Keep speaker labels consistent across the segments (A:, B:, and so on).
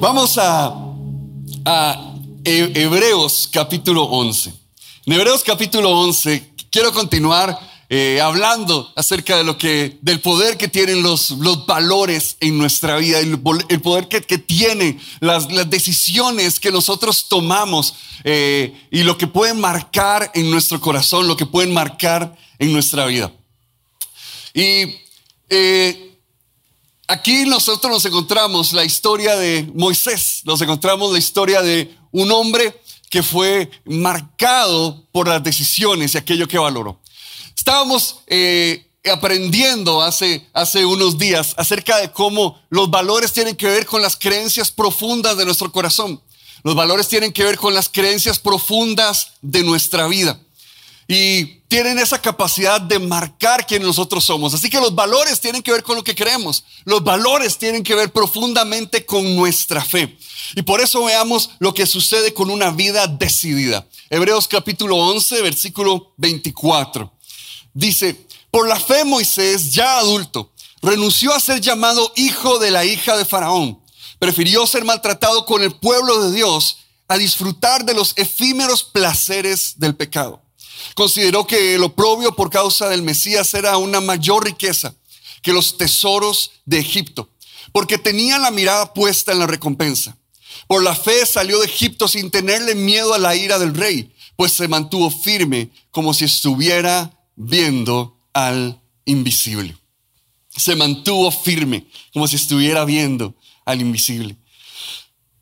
A: Vamos a, a Hebreos capítulo 11. En Hebreos capítulo 11 quiero continuar eh, hablando acerca de lo que, del poder que tienen los, los valores en nuestra vida, el, el poder que, que tienen las, las, decisiones que nosotros tomamos eh, y lo que pueden marcar en nuestro corazón, lo que pueden marcar en nuestra vida. Y eh, aquí nosotros nos encontramos la historia de Moisés, nos encontramos la historia de un hombre que fue marcado por las decisiones y aquello que valoró. Estábamos eh, aprendiendo hace, hace unos días acerca de cómo los valores tienen que ver con las creencias profundas de nuestro corazón. Los valores tienen que ver con las creencias profundas de nuestra vida. Y tienen esa capacidad de marcar quién nosotros somos. Así que los valores tienen que ver con lo que creemos. Los valores tienen que ver profundamente con nuestra fe. Y por eso veamos lo que sucede con una vida decidida. Hebreos capítulo 11, versículo 24. Dice, por la fe Moisés, ya adulto, renunció a ser llamado hijo de la hija de Faraón. Prefirió ser maltratado con el pueblo de Dios a disfrutar de los efímeros placeres del pecado. Consideró que el oprobio por causa del Mesías era una mayor riqueza que los tesoros de Egipto, porque tenía la mirada puesta en la recompensa. Por la fe salió de Egipto sin tenerle miedo a la ira del rey, pues se mantuvo firme como si estuviera viendo al invisible. Se mantuvo firme, como si estuviera viendo al invisible.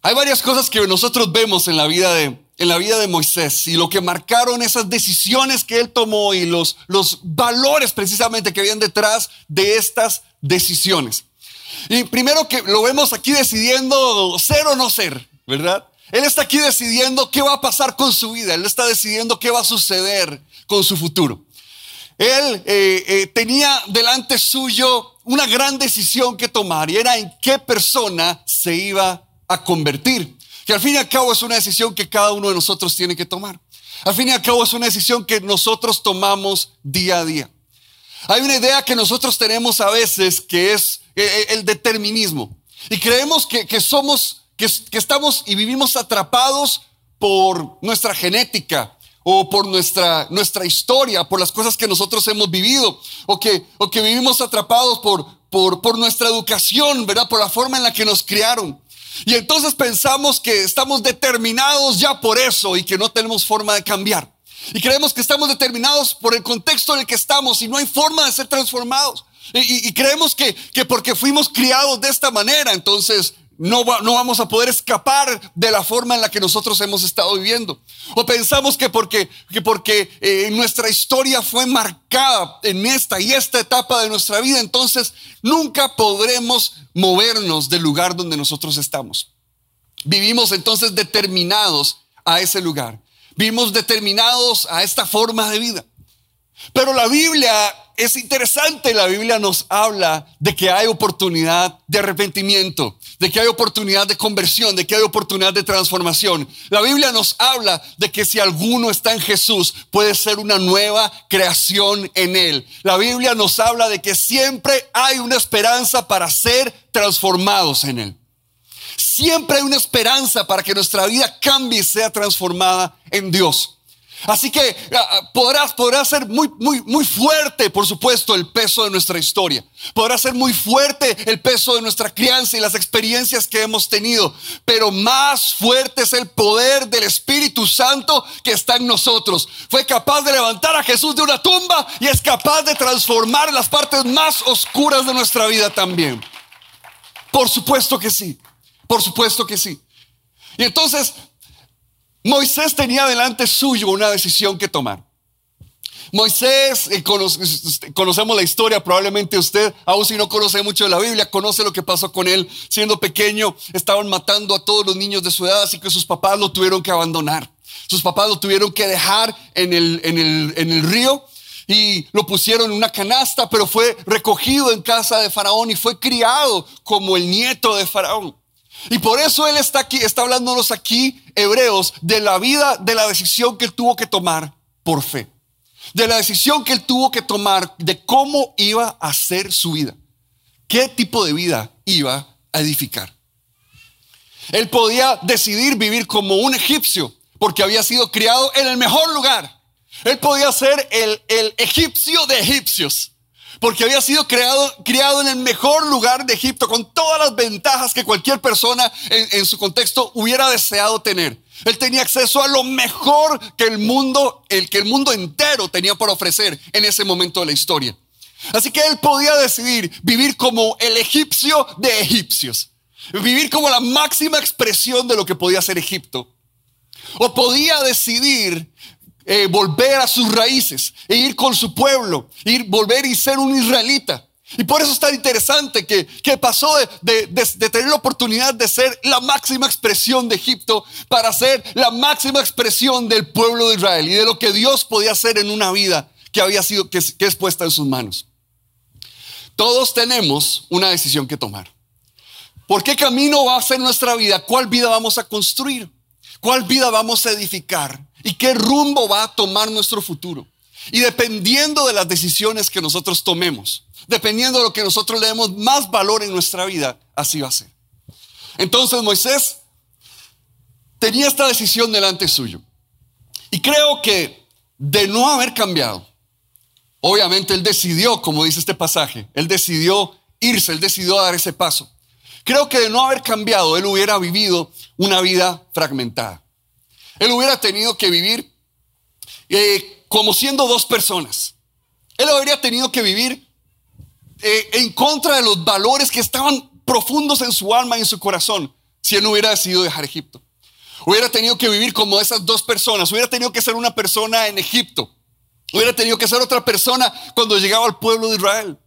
A: Hay varias cosas que nosotros vemos en la vida de, en la vida de Moisés y lo que marcaron esas decisiones que él tomó y los, los valores precisamente que habían detrás de estas decisiones. Y primero que lo vemos aquí decidiendo ser o no ser, ¿verdad? Él está aquí decidiendo qué va a pasar con su vida, él está decidiendo qué va a suceder con su futuro. Él eh, eh, tenía delante suyo una gran decisión que tomar y era en qué persona se iba a convertir. Que al fin y al cabo es una decisión que cada uno de nosotros tiene que tomar. Al fin y al cabo es una decisión que nosotros tomamos día a día. Hay una idea que nosotros tenemos a veces que es eh, el determinismo. Y creemos que, que somos, que, que estamos y vivimos atrapados por nuestra genética, o por nuestra, nuestra historia, por las cosas que nosotros hemos vivido, o que, o que vivimos atrapados por, por, por nuestra educación, ¿verdad? Por la forma en la que nos criaron. Y entonces pensamos que estamos determinados ya por eso y que no tenemos forma de cambiar. Y creemos que estamos determinados por el contexto en el que estamos y no hay forma de ser transformados. Y, creemos que, que porque fuimos criados de esta manera, entonces no, no, vamos a poder escapar de la forma en la que nosotros hemos estado viviendo. O pensamos que porque, que porque eh, nuestra historia fue marcada en esta y esta etapa de nuestra vida, entonces nunca podremos movernos del lugar donde nosotros estamos. Vivimos entonces determinados a ese lugar. Vivimos determinados a esta forma de vida. Pero la Biblia es interesante, la Biblia nos habla de que hay oportunidad de arrepentimiento, de que hay oportunidad de conversión, de que hay oportunidad de transformación. La Biblia nos habla de que si alguno está en Jesús, puede ser una nueva creación en Él. La Biblia nos habla de que siempre hay una esperanza para ser transformados en Él. Siempre hay una esperanza para que nuestra vida cambie y sea transformada en Dios. Así que ah, ah, podrá, ser muy, muy, muy fuerte, por supuesto, el peso de nuestra historia. Podrá ser muy fuerte el peso de nuestra crianza y las experiencias que hemos tenido. Pero más fuerte es el poder del Espíritu Santo que está en nosotros. Fue capaz de levantar a Jesús de una tumba y es capaz de transformar las partes más oscuras de nuestra vida también. Por supuesto que sí. Por supuesto que sí. Y entonces Moisés tenía delante suyo una decisión que tomar. Moisés, eh, conocemos la historia, probablemente usted, aun si no conoce mucho de la Biblia, conoce lo que pasó con él. Siendo pequeño, estaban matando a todos los niños de su edad, así que sus papás lo tuvieron que abandonar. Sus papás lo tuvieron que dejar en el, en el, en el río y lo pusieron en una canasta, pero fue recogido en casa de Faraón y fue criado como el nieto de Faraón. Y por eso Él está aquí, está hablándonos aquí, hebreos, de la vida, de la decisión que Él tuvo que tomar por fe. De la decisión que Él tuvo que tomar de cómo iba a ser su vida. ¿Qué tipo de vida iba a edificar? Él podía decidir vivir como un egipcio porque había sido criado en el mejor lugar. Él podía ser el, el egipcio de egipcios porque había sido creado, criado en el mejor lugar de Egipto, con todas las ventajas que cualquier persona en, en, su contexto hubiera deseado tener. Él tenía acceso a lo mejor que el mundo, el que el mundo entero tenía por ofrecer en ese momento de la historia. Así que él podía decidir vivir como el egipcio de egipcios, vivir como la máxima expresión de lo que podía ser Egipto. O podía decidir eh, volver a sus raíces e ir con su pueblo, ir, volver y ser un israelita. Y por eso es tan interesante que, que pasó de, de, de, tener la oportunidad de ser la máxima expresión de Egipto para ser la máxima expresión del pueblo de Israel y de lo que Dios podía hacer en una vida que había sido, que, que es puesta en sus manos. Todos tenemos una decisión que tomar. ¿Por qué camino va a ser nuestra vida? ¿Cuál vida vamos a construir? ¿Cuál vida vamos a edificar? ¿Y qué rumbo va a tomar nuestro futuro? Y dependiendo de las decisiones que nosotros tomemos, dependiendo de lo que nosotros le demos más valor en nuestra vida, así va a ser. Entonces Moisés tenía esta decisión delante suyo. Y creo que de no haber cambiado, obviamente él decidió, como dice este pasaje, él decidió irse, él decidió dar ese paso. Creo que de no haber cambiado, él hubiera vivido una vida fragmentada. Él hubiera tenido que vivir eh, como siendo dos personas. Él habría tenido que vivir eh, en contra de los valores que estaban profundos en su alma y en su corazón si él no hubiera decidido dejar Egipto. Hubiera tenido que vivir como esas dos personas. Hubiera tenido que ser una persona en Egipto. Hubiera tenido que ser otra persona cuando llegaba al pueblo de Israel.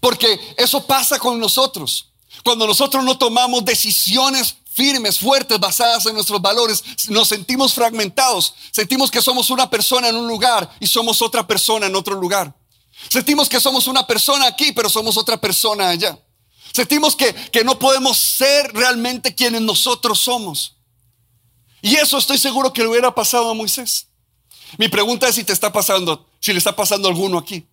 A: Porque eso pasa con nosotros. Cuando nosotros no tomamos decisiones firmes, fuertes, basadas en nuestros valores, nos sentimos fragmentados. Sentimos que somos una persona en un lugar y somos otra persona en otro lugar. Sentimos que somos una persona aquí, pero somos otra persona allá. Sentimos que, que no podemos ser realmente quienes nosotros somos. Y eso estoy seguro que le hubiera pasado a Moisés. Mi pregunta es si te está pasando, si le está pasando a alguno aquí.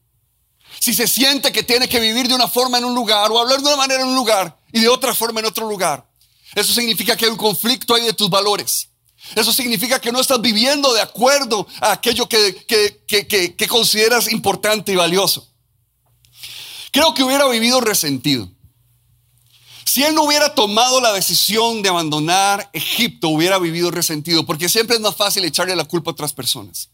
A: Si se siente que tiene que vivir de una forma en un lugar o hablar de una manera en un lugar y de otra forma en otro lugar. Eso significa que hay un conflicto ahí de tus valores. Eso significa que no estás viviendo de acuerdo a aquello que, que, que, consideras importante y valioso. Creo que hubiera vivido resentido. Si él no hubiera tomado la decisión de abandonar Egipto, hubiera vivido resentido, porque siempre es más fácil echarle la culpa a otras personas.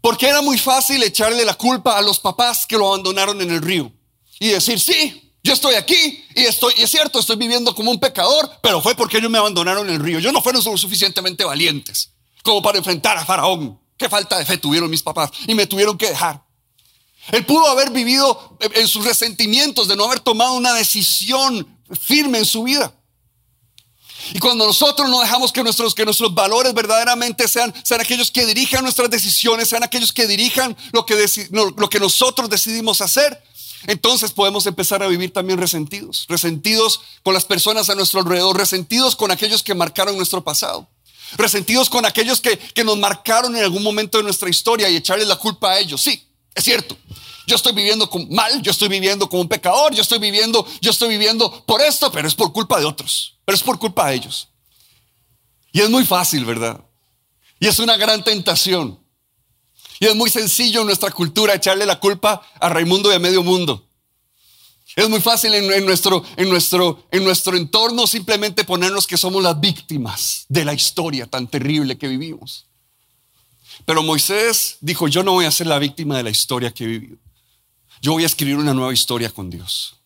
A: Porque era muy fácil echarle la culpa a los papás que lo abandonaron en el río y decir, sí, yo estoy aquí y estoy, y es cierto, estoy viviendo como un pecador, pero fue porque ellos me abandonaron en el río. Yo no fueron suficientemente valientes como para enfrentar a Faraón. Qué falta de fe tuvieron mis papás y me tuvieron que dejar. Él pudo haber vivido en sus resentimientos de no haber tomado una decisión firme en su vida. Y cuando nosotros no dejamos que nuestros, que nuestros valores verdaderamente sean, sean aquellos que dirijan nuestras decisiones, sean aquellos que dirijan lo que, lo que nosotros decidimos hacer, entonces podemos empezar a vivir también resentidos, resentidos con las personas a nuestro alrededor, resentidos con aquellos que marcaron nuestro pasado, resentidos con aquellos que, que nos marcaron en algún momento de nuestra historia y echarles la culpa a ellos. Sí, es cierto. Yo estoy viviendo mal, yo estoy viviendo como un pecador, yo estoy viviendo, yo estoy viviendo por esto, pero es por culpa de otros, pero es por culpa de ellos. Y es muy fácil, ¿verdad? Y es una gran tentación y es muy sencillo en nuestra cultura echarle la culpa a Raimundo y a medio mundo. Es muy fácil en, nuestro, en, nuestro, en nuestro entorno simplemente ponernos que somos las víctimas de la historia tan terrible que vivimos. Pero Moisés dijo, yo no voy a ser la víctima de la historia que he vivido. Yo voy a escribir una nueva historia con Dios.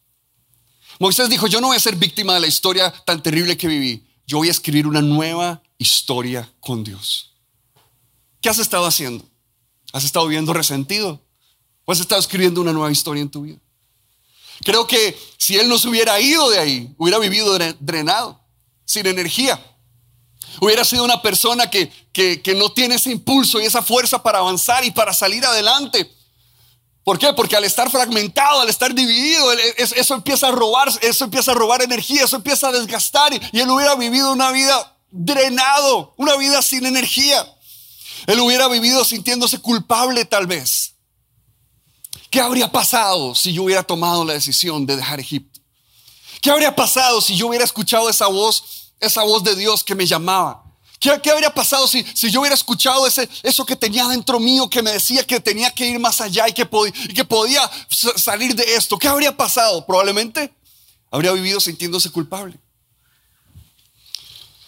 A: Moisés dijo, yo no voy a ser víctima de la historia tan terrible que viví. Yo voy a escribir una nueva historia con Dios. ¿Qué has estado haciendo? ¿Has estado viviendo resentido? ¿O has estado escribiendo una nueva historia en tu vida? Creo que si él no se hubiera ido de ahí, hubiera vivido drenado, sin energía. Hubiera sido una persona que, que, que no tiene ese impulso y esa fuerza para avanzar y para salir adelante. ¿Por qué? Porque al estar fragmentado, al estar dividido, eso empieza a robar, eso empieza a robar energía, eso empieza a desgastar y él hubiera vivido una vida drenado, una vida sin energía. Él hubiera vivido sintiéndose culpable tal vez. ¿Qué habría pasado si yo hubiera tomado la decisión de dejar Egipto? ¿Qué habría pasado si yo hubiera escuchado esa voz esa voz de Dios que me llamaba. ¿Qué, habría pasado si, si, yo hubiera escuchado ese, eso que tenía dentro mío que me decía que tenía que ir más allá y que, y que podía salir de esto? ¿Qué habría pasado? Probablemente habría vivido sintiéndose culpable.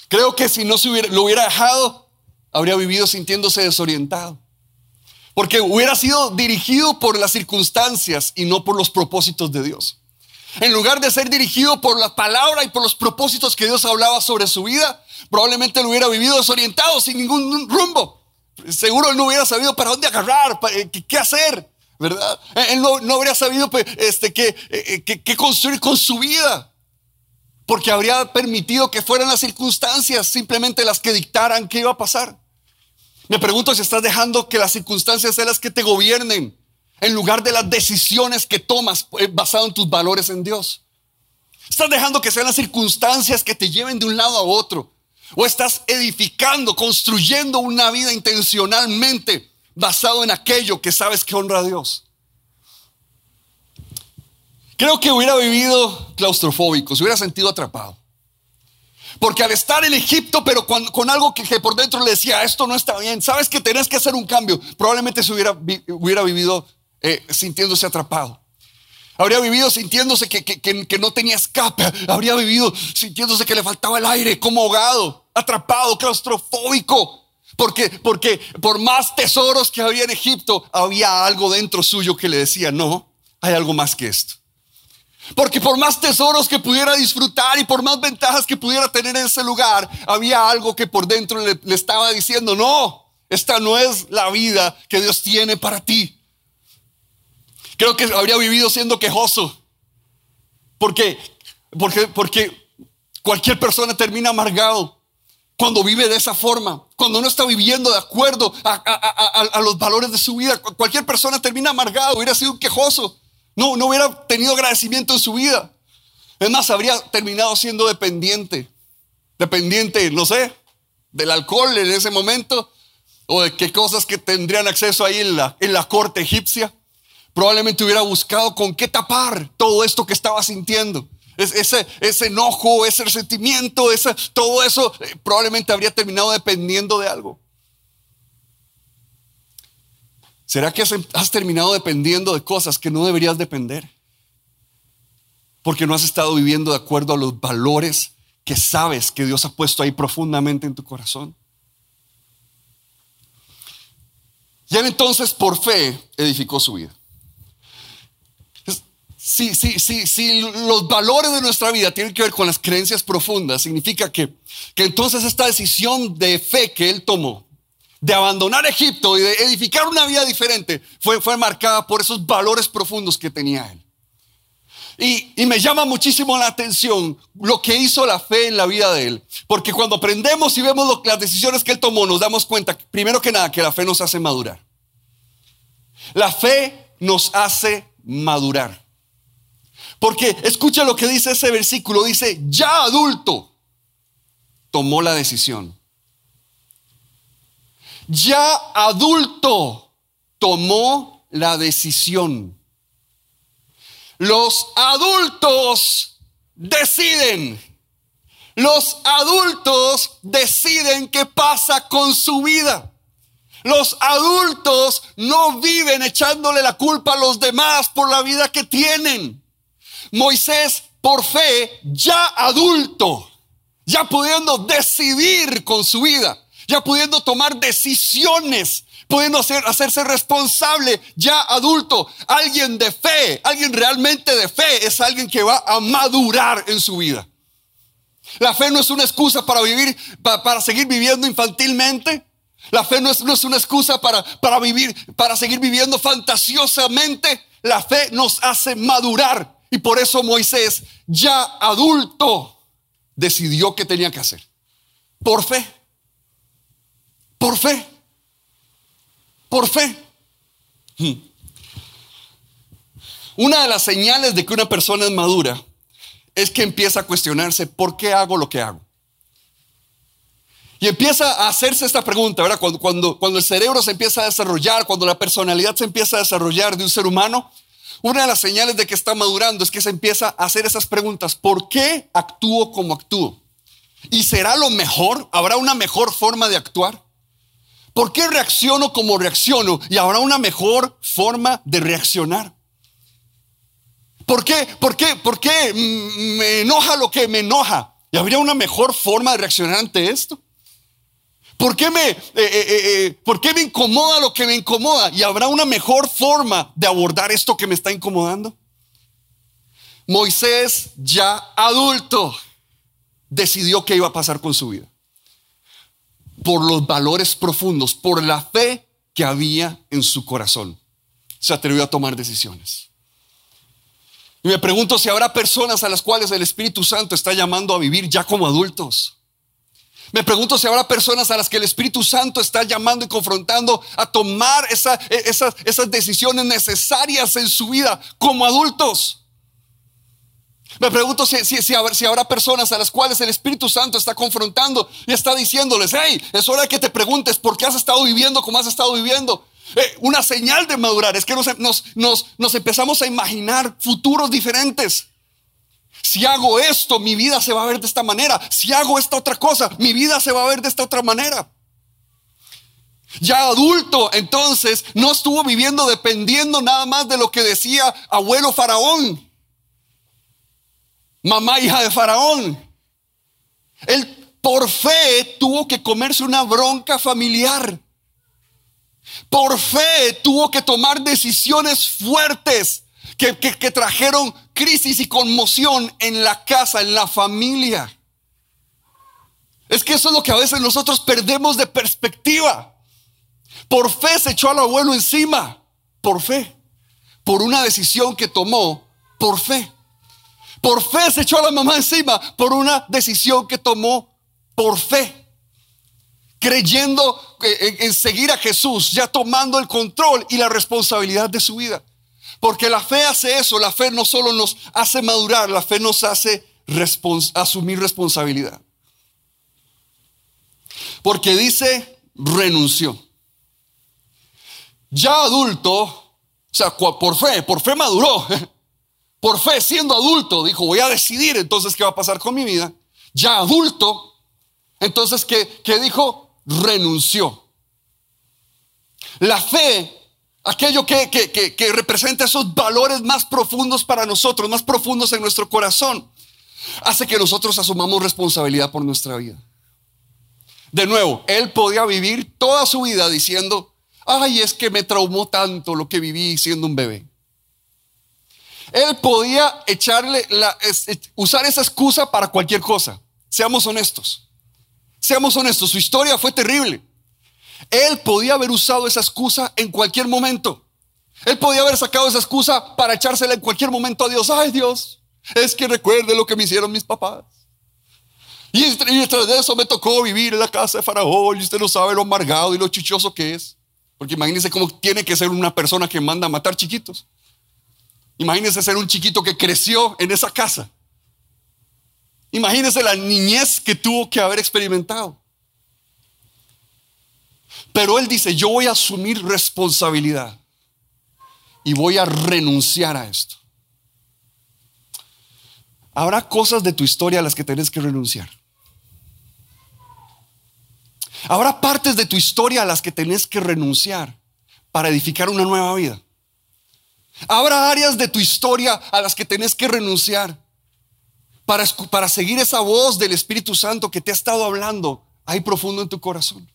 A: Creo que si no se hubiera, lo hubiera dejado, habría vivido sintiéndose desorientado. Porque hubiera sido dirigido por las circunstancias y no por los propósitos de Dios. En lugar de ser dirigido por la palabra y por los propósitos que Dios hablaba sobre su vida, probablemente lo hubiera vivido desorientado, sin ningún rumbo. Seguro él no hubiera sabido para dónde agarrar, eh, qué hacer, ¿verdad? Él no, habría sabido pues, este, eh, qué, qué construir con su vida. Porque habría permitido que fueran las circunstancias simplemente las que dictaran qué iba a pasar. Me pregunto si estás dejando que las circunstancias sean las que te gobiernen en lugar de las decisiones que tomas eh, basado en tus valores en Dios. Estás dejando que sean las circunstancias que te lleven de un lado a otro. O estás edificando, construyendo una vida intencionalmente basado en aquello que sabes que honra a Dios. Creo que hubiera vivido claustrofóbico, se hubiera sentido atrapado. Porque al estar en Egipto, pero con, algo que, por dentro le decía, esto no está bien, sabes que tenés que hacer un cambio, probablemente se hubiera, vivido eh, sintiéndose atrapado. Habría vivido sintiéndose que, que, no tenía escape. Habría vivido sintiéndose que le faltaba el aire, como ahogado, atrapado, claustrofóbico. Porque, porque por más tesoros que había en Egipto, había algo dentro suyo que le decía, no, hay algo más que esto. Porque por más tesoros que pudiera disfrutar y por más ventajas que pudiera tener en ese lugar, había algo que por dentro le, estaba diciendo, no, esta no es la vida que Dios tiene para ti. Creo que habría vivido siendo quejoso. Porque, porque, porque cualquier persona termina amargado cuando vive de esa forma, cuando no está viviendo de acuerdo a, a los valores de su vida. Cualquier persona termina amargado, hubiera sido un quejoso. No, no hubiera tenido agradecimiento en su vida. Es más, habría terminado siendo dependiente. Dependiente, no sé, del alcohol en ese momento o de qué cosas que tendrían acceso ahí en la, en la corte egipcia. Probablemente hubiera buscado con qué tapar todo esto que estaba sintiendo. Ese, ese enojo, ese resentimiento, ese, todo eso eh, probablemente habría terminado dependiendo de algo. ¿Será que has terminado dependiendo de cosas que no deberías depender? Porque no has estado viviendo de acuerdo a los valores que sabes que Dios ha puesto ahí profundamente en tu corazón. Y él entonces por fe edificó su vida. Si, si, si, si los valores de nuestra vida tienen que ver con las creencias profundas, significa que, que entonces esta decisión de fe que él tomó, de abandonar Egipto y de edificar una vida diferente fue, fue marcada por esos valores profundos que tenía él. Y, y, me llama muchísimo la atención lo que hizo la fe en la vida de él. Porque cuando aprendemos y vemos las decisiones que él tomó, nos damos cuenta, primero que nada, que la fe nos hace madurar. La fe nos hace madurar. Porque escucha lo que dice ese versículo. Dice, ya adulto, tomó la decisión ya adulto, tomó la decisión. Los adultos deciden. Los adultos deciden qué pasa con su vida. Los adultos no viven echándole la culpa a los demás por la vida que tienen. Moisés, por fe, ya adulto, ya pudiendo decidir con su vida, ya pudiendo tomar decisiones, pudiendo hacer, hacerse responsable, ya adulto. Alguien de fe, alguien realmente de fe, es alguien que va a madurar en su vida. La fe no es una excusa para vivir, para, seguir viviendo infantilmente. La fe no es, no es una excusa para, para vivir, para seguir viviendo fantasiosamente. La fe nos hace madurar. Y por eso Moisés, ya adulto, decidió qué tenía que hacer. Por fe. Por fe. Por fe. Hmm. Una de las señales de que una persona es madura es que empieza a cuestionarse, ¿por qué hago lo que hago? Y empieza a hacerse esta pregunta, ¿verdad? Cuando, cuando, cuando, el cerebro se empieza a desarrollar, cuando la personalidad se empieza a desarrollar de un ser humano, una de las señales de que está madurando es que se empieza a hacer esas preguntas. ¿Por qué actúo como actúo? ¿Y será lo mejor? ¿Habrá una mejor forma de actuar? ¿Por qué reacciono como reacciono? Y habrá una mejor forma de reaccionar. ¿Por qué? ¿Por qué? ¿Por qué me enoja lo que me enoja? ¿Y habría una mejor forma de reaccionar ante esto? ¿Por qué, me, eh, eh, eh, ¿Por qué me incomoda lo que me incomoda? ¿Y habrá una mejor forma de abordar esto que me está incomodando? Moisés, ya adulto, decidió qué iba a pasar con su vida. Por los valores profundos, por la fe que había en su corazón. Se atrevió a tomar decisiones. Y me pregunto si habrá personas a las cuales el Espíritu Santo está llamando a vivir ya como adultos. Me pregunto si habrá personas a las que el Espíritu Santo está llamando y confrontando a tomar esas, esas decisiones necesarias en su vida como adultos. Me pregunto si, si, habrá, personas a las cuales el Espíritu Santo está confrontando y está diciéndoles, hey, es hora de que te preguntes por qué has estado viviendo como has estado viviendo. Eh, una señal de madurar es que nos, nos, nos empezamos a imaginar futuros diferentes. Si hago esto, mi vida se va a ver de esta manera. Si hago esta otra cosa, mi vida se va a ver de esta otra manera. Ya adulto, entonces, no estuvo viviendo dependiendo nada más de lo que decía abuelo faraón mamá hija de Faraón. Él por fe tuvo que comerse una bronca familiar. Por fe tuvo que tomar decisiones fuertes que, que, trajeron crisis y conmoción en la casa, en la familia. Es que eso es lo que a veces nosotros perdemos de perspectiva. Por fe se echó al abuelo encima, por fe, por una decisión que tomó, por fe. Por fe se echó a la mamá encima por una decisión que tomó por fe. Creyendo en, seguir a Jesús, ya tomando el control y la responsabilidad de su vida. Porque la fe hace eso, la fe no solo nos hace madurar, la fe nos hace asumir responsabilidad. Porque dice, renunció. Ya adulto, o sea, por fe, por fe maduró. por fe, siendo adulto, dijo, voy a decidir entonces qué va a pasar con mi vida. Ya adulto, entonces, ¿qué, dijo? Renunció. La fe, aquello que, que representa esos valores más profundos para nosotros, más profundos en nuestro corazón, hace que nosotros asumamos responsabilidad por nuestra vida. De nuevo, él podía vivir toda su vida diciendo, ay, es que me traumó tanto lo que viví siendo un bebé. Él podía echarle la, usar esa excusa para cualquier cosa. Seamos honestos. Seamos honestos, su historia fue terrible. Él podía haber usado esa excusa en cualquier momento. Él podía haber sacado esa excusa para echársela en cualquier momento a Dios. Ay Dios, es que recuerde lo que me hicieron mis papás. Y, y tras de eso me tocó vivir en la casa de Faraón. Y usted no sabe lo amargado y lo chichoso que es. Porque imagínese cómo tiene que ser una persona que manda a matar chiquitos. Imagínese ser un chiquito que creció en esa casa. Imagínese la niñez que tuvo que haber experimentado. Pero él dice, yo voy a asumir responsabilidad y voy a renunciar a esto. Habrá cosas de tu historia a las que tienes que renunciar. Habrá partes de tu historia a las que tenés que renunciar para edificar una nueva vida. Habrá áreas de tu historia a las que tenés que renunciar para, para seguir esa voz del Espíritu Santo que te ha estado hablando ahí profundo en tu corazón.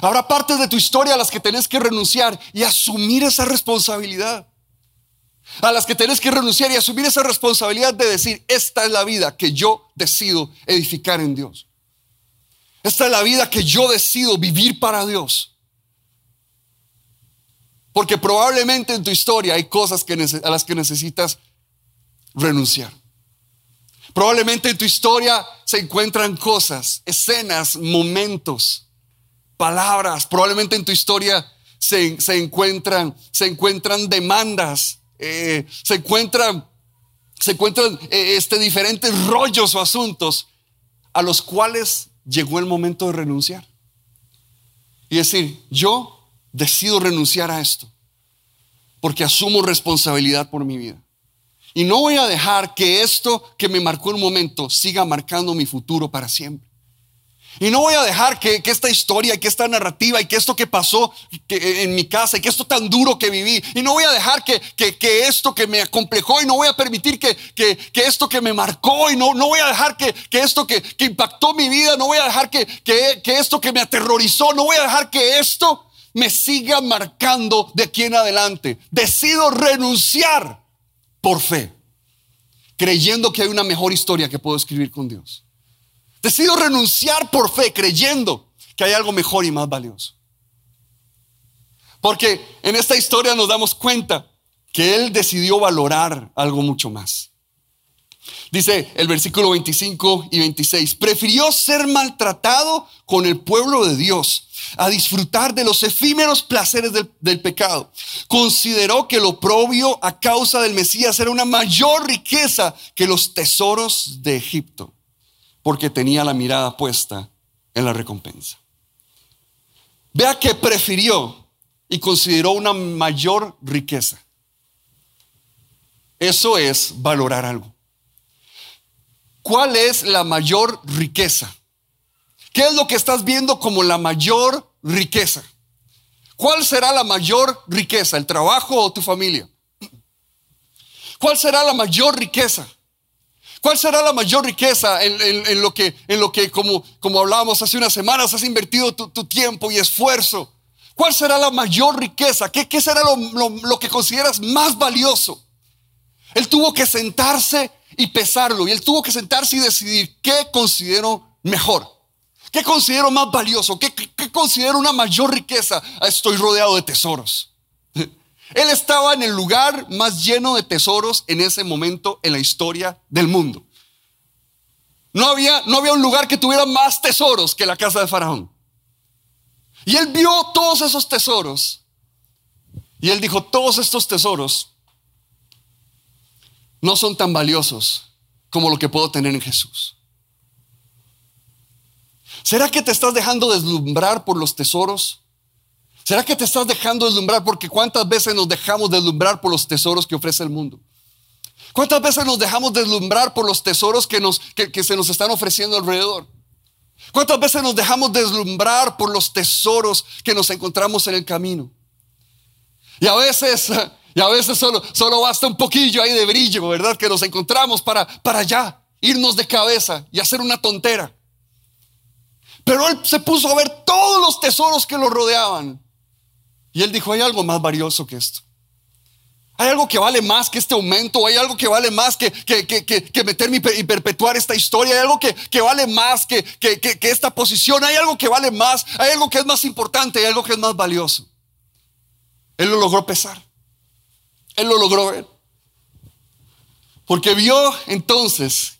A: Habrá partes de tu historia a las que tenés que renunciar y asumir esa responsabilidad. A las que tenés que renunciar y asumir esa responsabilidad de decir, esta es la vida que yo decido edificar en Dios. Esta es la vida que yo decido vivir para Dios. Porque probablemente en tu historia hay cosas a las que necesitas renunciar. Probablemente en tu historia se encuentran cosas, escenas, momentos, palabras. Probablemente en tu historia se, encuentran, se encuentran demandas, eh, se encuentran, se encuentran eh, este, diferentes rollos o asuntos a los cuales llegó el momento de renunciar. Y decir, yo decido renunciar a esto porque asumo responsabilidad por mi vida. Y no voy a dejar que esto que me marcó un momento siga marcando mi futuro para siempre. Y no voy a dejar que, esta historia y que esta narrativa y que esto que pasó en mi casa y que esto tan duro que viví, y no voy a dejar que, esto que me acomplejó y no voy a permitir que, esto que me marcó y no, no voy a dejar que, esto que, impactó mi vida, no voy a dejar que, esto que me aterrorizó, no voy a dejar que esto me siga marcando de aquí en adelante. Decido renunciar por fe, creyendo que hay una mejor historia que puedo escribir con Dios. Decido renunciar por fe, creyendo que hay algo mejor y más valioso. Porque en esta historia nos damos cuenta que Él decidió valorar algo mucho más. Dice el versículo 25 y 26, prefirió ser maltratado con el pueblo de Dios a disfrutar de los efímeros placeres del, pecado. Consideró que lo propio a causa del Mesías era una mayor riqueza que los tesoros de Egipto porque tenía la mirada puesta en la recompensa. Vea que prefirió y consideró una mayor riqueza. Eso es valorar algo. ¿Cuál es la mayor riqueza? ¿Qué es lo que estás viendo como la mayor riqueza? ¿Cuál será la mayor riqueza? ¿El trabajo o tu familia? ¿Cuál será la mayor riqueza? ¿Cuál será la mayor riqueza en, lo que, en lo que como, como hablábamos hace unas semanas, has invertido tu, tiempo y esfuerzo? ¿Cuál será la mayor riqueza? ¿Qué, qué será lo, lo que consideras más valioso? Él tuvo que sentarse y pesarlo y él tuvo que sentarse y decidir qué considero mejor. ¿Qué considero más valioso? ¿Qué, considero una mayor riqueza? Ah, estoy rodeado de tesoros. Él estaba en el lugar más lleno de tesoros en ese momento en la historia del mundo. No había, no había un lugar que tuviera más tesoros que la casa de Faraón. Y él vio todos esos tesoros. Y él dijo, todos estos tesoros no son tan valiosos como lo que puedo tener en Jesús. ¿Será que te estás dejando deslumbrar por los tesoros ¿Será que te estás dejando deslumbrar? Porque cuántas veces nos dejamos deslumbrar por los tesoros que ofrece el mundo. ¿Cuántas veces nos dejamos deslumbrar por los tesoros que, nos, que, se nos están ofreciendo alrededor? ¿Cuántas veces nos dejamos deslumbrar por los tesoros que nos encontramos en el camino? Y a veces, y a veces solo, solo basta un poquillo ahí de brillo, ¿verdad? Que nos encontramos para, para allá, irnos de cabeza y hacer una tontera. Pero él se puso a ver todos los tesoros que lo rodeaban. Y él dijo, hay algo más valioso que esto. Hay algo que vale más que este aumento, hay algo que vale más que, que, meterme y perpetuar esta historia, hay algo que, vale más que, esta posición, hay algo que vale más, hay algo que es más importante, hay algo que es más valioso. Él lo logró pesar, él lo logró ver. Porque vio entonces,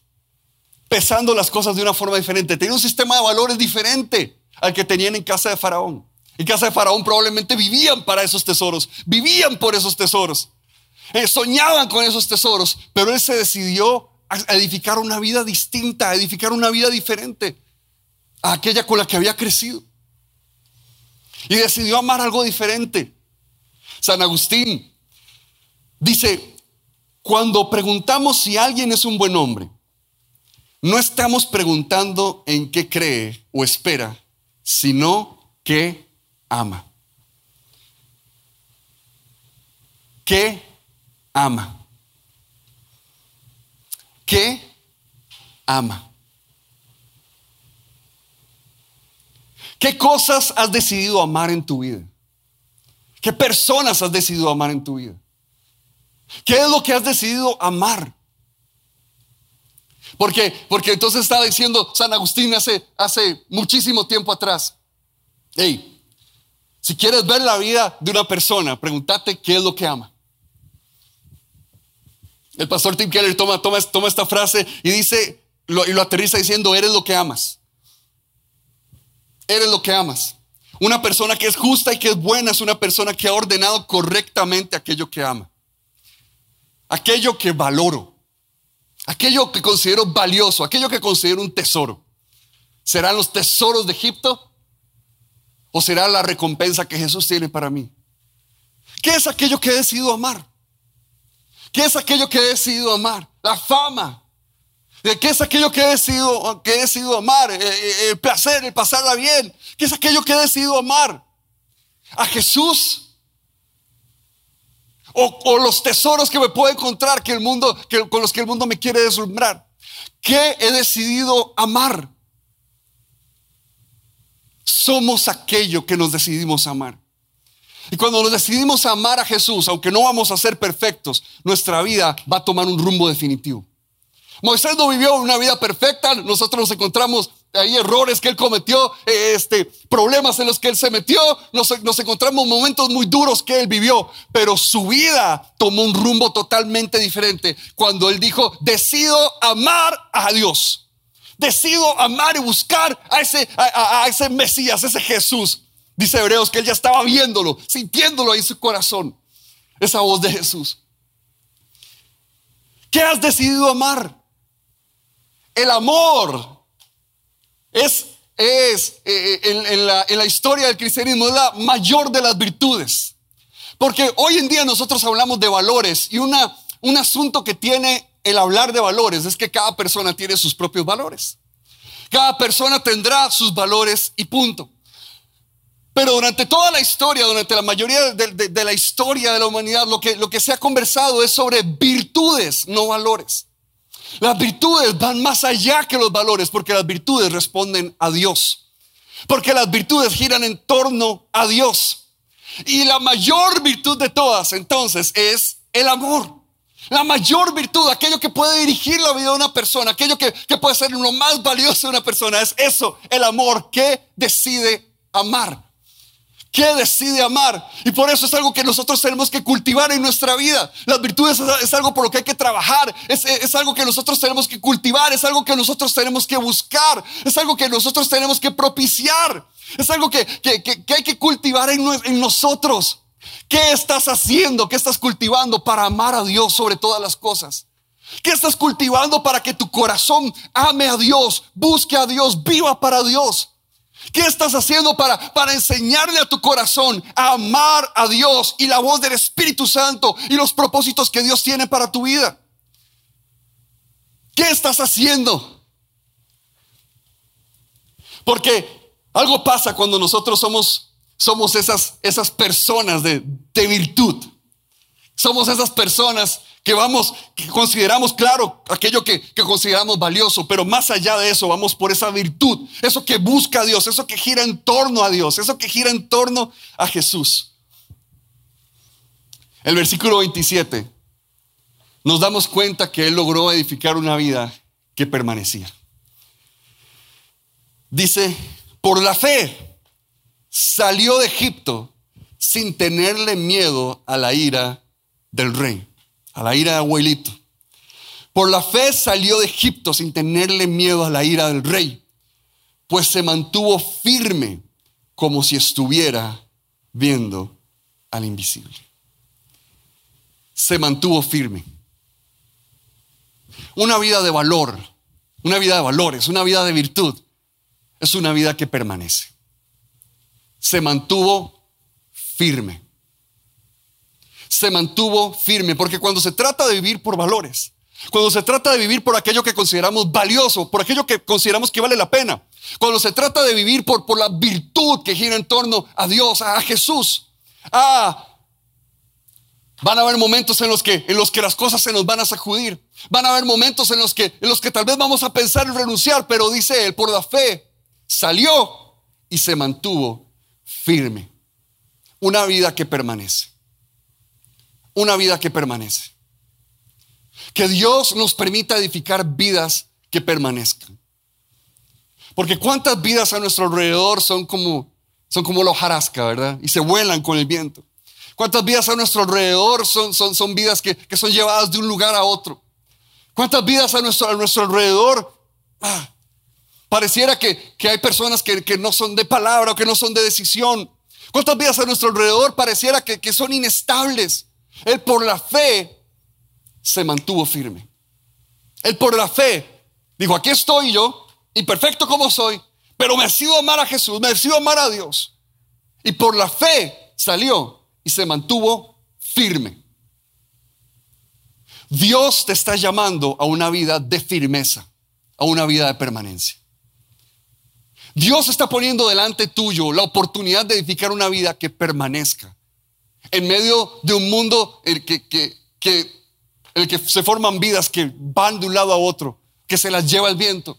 A: pesando las cosas de una forma diferente, tenía un sistema de valores diferente al que tenían en casa de Faraón. En casa de Faraón probablemente vivían para esos tesoros, vivían por esos tesoros, eh, soñaban con esos tesoros, pero él se decidió a edificar una vida distinta, a edificar una vida diferente a aquella con la que había crecido. Y decidió amar algo diferente. San Agustín dice, cuando preguntamos si alguien es un buen hombre, no estamos preguntando en qué cree o espera, sino qué ama. ¿Qué ama? ¿Qué ama? ¿Qué cosas has decidido amar en tu vida? ¿Qué personas has decidido amar en tu vida? ¿Qué es lo que has decidido amar? Porque, porque entonces estaba diciendo San Agustín hace, hace muchísimo tiempo atrás. Hey, si quieres ver la vida de una persona, pregúntate qué es lo que ama. El pastor Tim Keller toma, toma, toma esta frase y dice, y lo aterriza diciendo, eres lo que amas. Eres lo que amas. Una persona que es justa y que es buena es una persona que ha ordenado correctamente aquello que ama. Aquello que valoro. Aquello que considero valioso. Aquello que considero un tesoro. ¿Serán los tesoros de Egipto? ¿O será la recompensa que Jesús tiene para mí? ¿Qué es aquello que he decidido amar? ¿Qué es aquello que he decidido amar? La fama. ¿Qué es aquello que he decidido, que he decidido amar? Eh, eh, el placer, el pasarla bien. ¿Qué es aquello que he decidido amar? ¿A Jesús? O, los tesoros que me puedo encontrar que el mundo, que, con los que el mundo me quiere deslumbrar. ¿Qué he decidido amar? Somos aquello que nos decidimos amar. Y cuando nos decidimos amar a Jesús, aunque no vamos a ser perfectos, nuestra vida va a tomar un rumbo definitivo. Moisés no vivió una vida perfecta, nosotros nos encontramos ahí errores que él cometió, este, problemas en los que él se metió, nos, encontramos momentos muy duros que él vivió, pero su vida tomó un rumbo totalmente diferente cuando él dijo, decido amar a Dios, decido amar y buscar a ese, a ese Mesías, ese Jesús. Dice Hebreos que él ya estaba viéndolo, sintiéndolo ahí en su corazón, esa voz de Jesús. ¿Qué has decidido amar? El amor es, es eh, en, la, en la historia del cristianismo, la mayor de las virtudes. Porque hoy en día nosotros hablamos de valores y una, un asunto que tiene el hablar de valores es que cada persona tiene sus propios valores. Cada persona tendrá sus valores y punto. Pero durante toda la historia, durante la mayoría de, de, la historia de la humanidad, lo que, lo que se ha conversado es sobre virtudes, no valores. Las virtudes van más allá que los valores porque las virtudes responden a Dios. Porque las virtudes giran en torno a Dios. Y la mayor virtud de todas entonces es el amor. La mayor virtud, aquello que puede dirigir la vida de una persona, aquello que, que puede ser lo más valioso de una persona, es eso, el amor que decide amar que decide amar. Y por eso es algo que nosotros tenemos que cultivar en nuestra vida. Las virtudes es, algo por lo que hay que trabajar, es, algo que nosotros tenemos que cultivar, es algo que nosotros tenemos que buscar, es algo que nosotros tenemos que propiciar, es algo que, hay que cultivar en, en nosotros. ¿Qué estás haciendo? ¿Qué estás cultivando para amar a Dios sobre todas las cosas? ¿Qué estás cultivando para que tu corazón ame a Dios, busque a Dios, viva para Dios? ¿Qué estás haciendo para, para enseñarle a tu corazón a amar a Dios y la voz del Espíritu Santo y los propósitos que Dios tiene para tu vida? ¿Qué estás haciendo? Porque algo pasa cuando nosotros somos, somos esas, esas personas de, de virtud. Somos esas personas que vamos, que consideramos, claro, aquello que, consideramos valioso, pero más allá de eso, vamos por esa virtud, eso que busca a Dios, eso que gira en torno a Dios, eso que gira en torno a Jesús. El versículo 27, nos damos cuenta que Él logró edificar una vida que permanecía. Dice, por la fe salió de Egipto sin tenerle miedo a la ira del rey a la ira de abuelito. Por la fe salió de Egipto sin tenerle miedo a la ira del rey, pues se mantuvo firme como si estuviera viendo al invisible. Se mantuvo firme. Una vida de valor, una vida de valores, una vida de virtud, es una vida que permanece. Se mantuvo firme se mantuvo firme, porque cuando se trata de vivir por valores, cuando se trata de vivir por aquello que consideramos valioso, por aquello que consideramos que vale la pena, cuando se trata de vivir por, por la virtud que gira en torno a Dios, a Jesús, ah, Van a haber momentos en los que en los que las cosas se nos van a sacudir. Van a haber momentos en los que en los que tal vez vamos a pensar en renunciar, pero dice él, por la fe salió y se mantuvo firme. Una vida que permanece una vida que permanece. Que Dios nos permita edificar vidas que permanezcan. Porque cuántas vidas a nuestro alrededor son como, son como la hojarasca, ¿verdad? Y se vuelan con el viento. ¿Cuántas vidas a nuestro alrededor son, son, son vidas que, son llevadas de un lugar a otro? ¿Cuántas vidas a nuestro, a nuestro alrededor? Ah, pareciera que, hay personas que, no son de palabra o que no son de decisión. ¿Cuántas vidas a nuestro alrededor pareciera que, que son inestables? Él por la fe se mantuvo firme. Él por la fe dijo, aquí estoy yo, imperfecto como soy, pero me decido amar a Jesús, me decido amar a Dios. Y por la fe salió y se mantuvo firme. Dios te está llamando a una vida de firmeza, a una vida de permanencia. Dios está poniendo delante tuyo la oportunidad de edificar una vida que permanezca en medio de un mundo en que, que, el que se forman vidas que van de un lado a otro, que se las lleva el viento.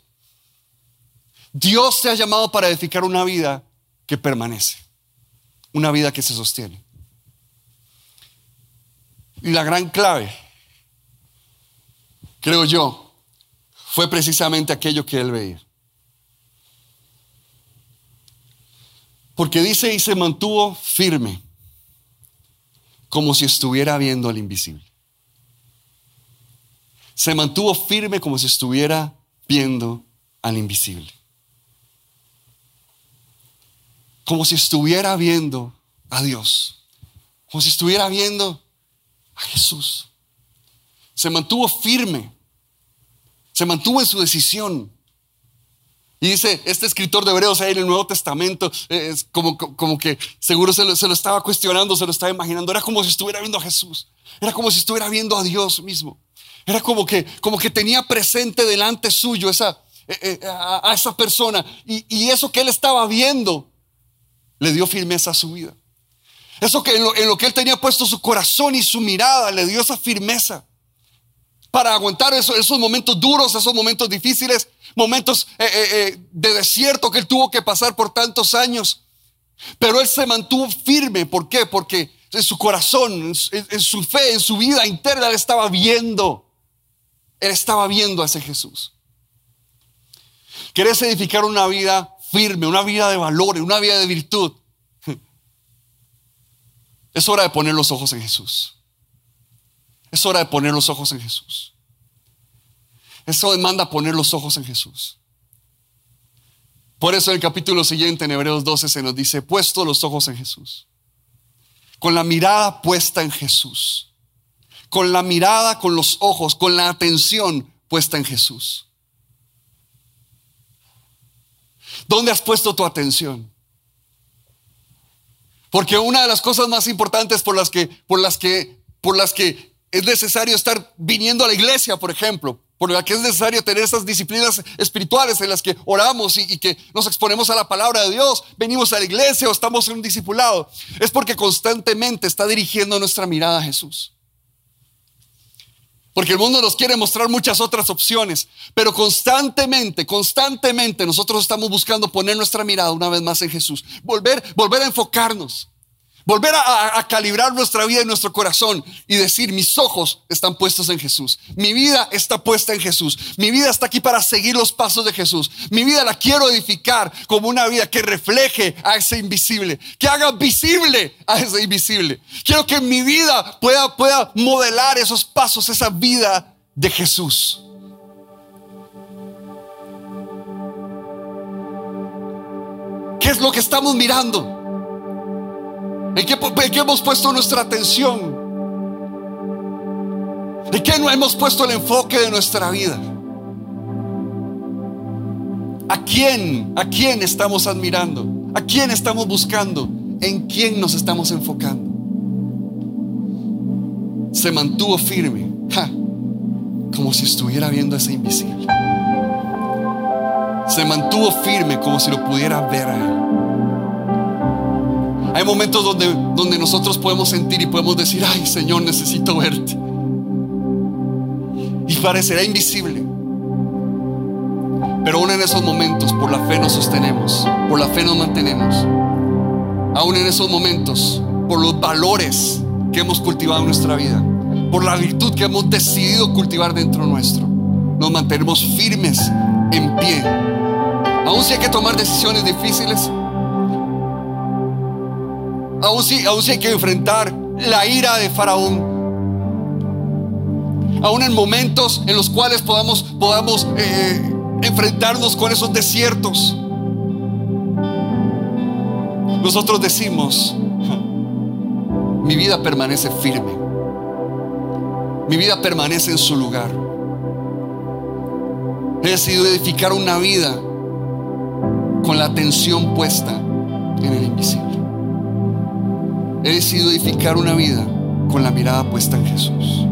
A: Dios te ha llamado para edificar una vida que permanece, una vida que se sostiene. Y la gran clave, creo yo, fue precisamente aquello que él veía. Porque dice y se mantuvo firme, como si estuviera viendo al invisible. Se mantuvo firme como si estuviera viendo al invisible. Como si estuviera viendo a Dios. Como si estuviera viendo a Jesús. Se mantuvo firme. Se mantuvo en su decisión. Y dice, este escritor de Hebreos ahí en el Nuevo Testamento, es como, como que seguro se lo, se lo, estaba cuestionando, se lo estaba imaginando. Era como si estuviera viendo a Jesús. Era como si estuviera viendo a Dios mismo. Era como que, como que tenía presente delante suyo esa, eh, eh, a, esa persona. Y, y, eso que él estaba viendo le dio firmeza a su vida. Eso que en lo, en lo que él tenía puesto su corazón y su mirada le dio esa firmeza para aguantar esos momentos duros, esos momentos difíciles, momentos eh, eh, eh, de desierto que él tuvo que pasar por tantos años. Pero él se mantuvo firme. ¿Por qué? Porque en su corazón, en, su fe, en su vida interna, él estaba viendo. Él estaba viendo a ese Jesús. ¿Querés edificar una vida firme, una vida de valores, una vida de virtud? Es hora de poner los ojos en Jesús. Es hora de poner los ojos en Jesús. Eso demanda poner los ojos en Jesús. Por eso en el capítulo siguiente, en Hebreos 12, se nos dice, puesto los ojos en Jesús. Con la mirada puesta en Jesús. Con la mirada, con los ojos, con la atención puesta en Jesús. ¿Dónde has puesto tu atención? Porque una de las cosas más importantes por las que, por las que, por las que es necesario estar viniendo a la iglesia, por ejemplo, por la que es necesario tener esas disciplinas espirituales en las que oramos y, que nos exponemos a la palabra de Dios, venimos a la iglesia o estamos en un discipulado, es porque constantemente está dirigiendo nuestra mirada a Jesús. Porque el mundo nos quiere mostrar muchas otras opciones, pero constantemente, constantemente nosotros estamos buscando poner nuestra mirada una vez más en Jesús, volver, volver a enfocarnos. Volver a, calibrar nuestra vida y nuestro corazón y decir, mis ojos están puestos en Jesús. Mi vida está puesta en Jesús. Mi vida está aquí para seguir los pasos de Jesús. Mi vida la quiero edificar como una vida que refleje a ese invisible, que haga visible a ese invisible. Quiero que mi vida pueda, pueda modelar esos pasos, esa vida de Jesús. ¿Qué es lo que estamos mirando? ¿En qué, hemos puesto nuestra atención? ¿En qué no hemos puesto el enfoque de nuestra vida? ¿A quién? ¿A quién estamos admirando? ¿A quién estamos buscando? ¿En quién nos estamos enfocando? Se mantuvo firme, como si estuviera viendo ese invisible. Se mantuvo firme como si lo pudiera ver a él. Hay momentos donde, donde nosotros podemos sentir y podemos decir, ay Señor, necesito verte. Y parecerá invisible. Pero aún en esos momentos, por la fe nos sostenemos, por la fe nos mantenemos. Aún en esos momentos, por los valores que hemos cultivado en nuestra vida, por la virtud que hemos decidido cultivar dentro nuestro, nos mantenemos firmes en pie. Aún si hay que tomar decisiones difíciles, Aún si, hay que enfrentar la ira de Faraón. Aún en momentos en los cuales podamos, podamos eh, enfrentarnos con esos desiertos. Nosotros decimos, mi vida permanece firme. Mi vida permanece en su lugar. He decidido edificar una vida con la atención puesta en el invisible. He decidido edificar una vida con la mirada puesta en Jesús.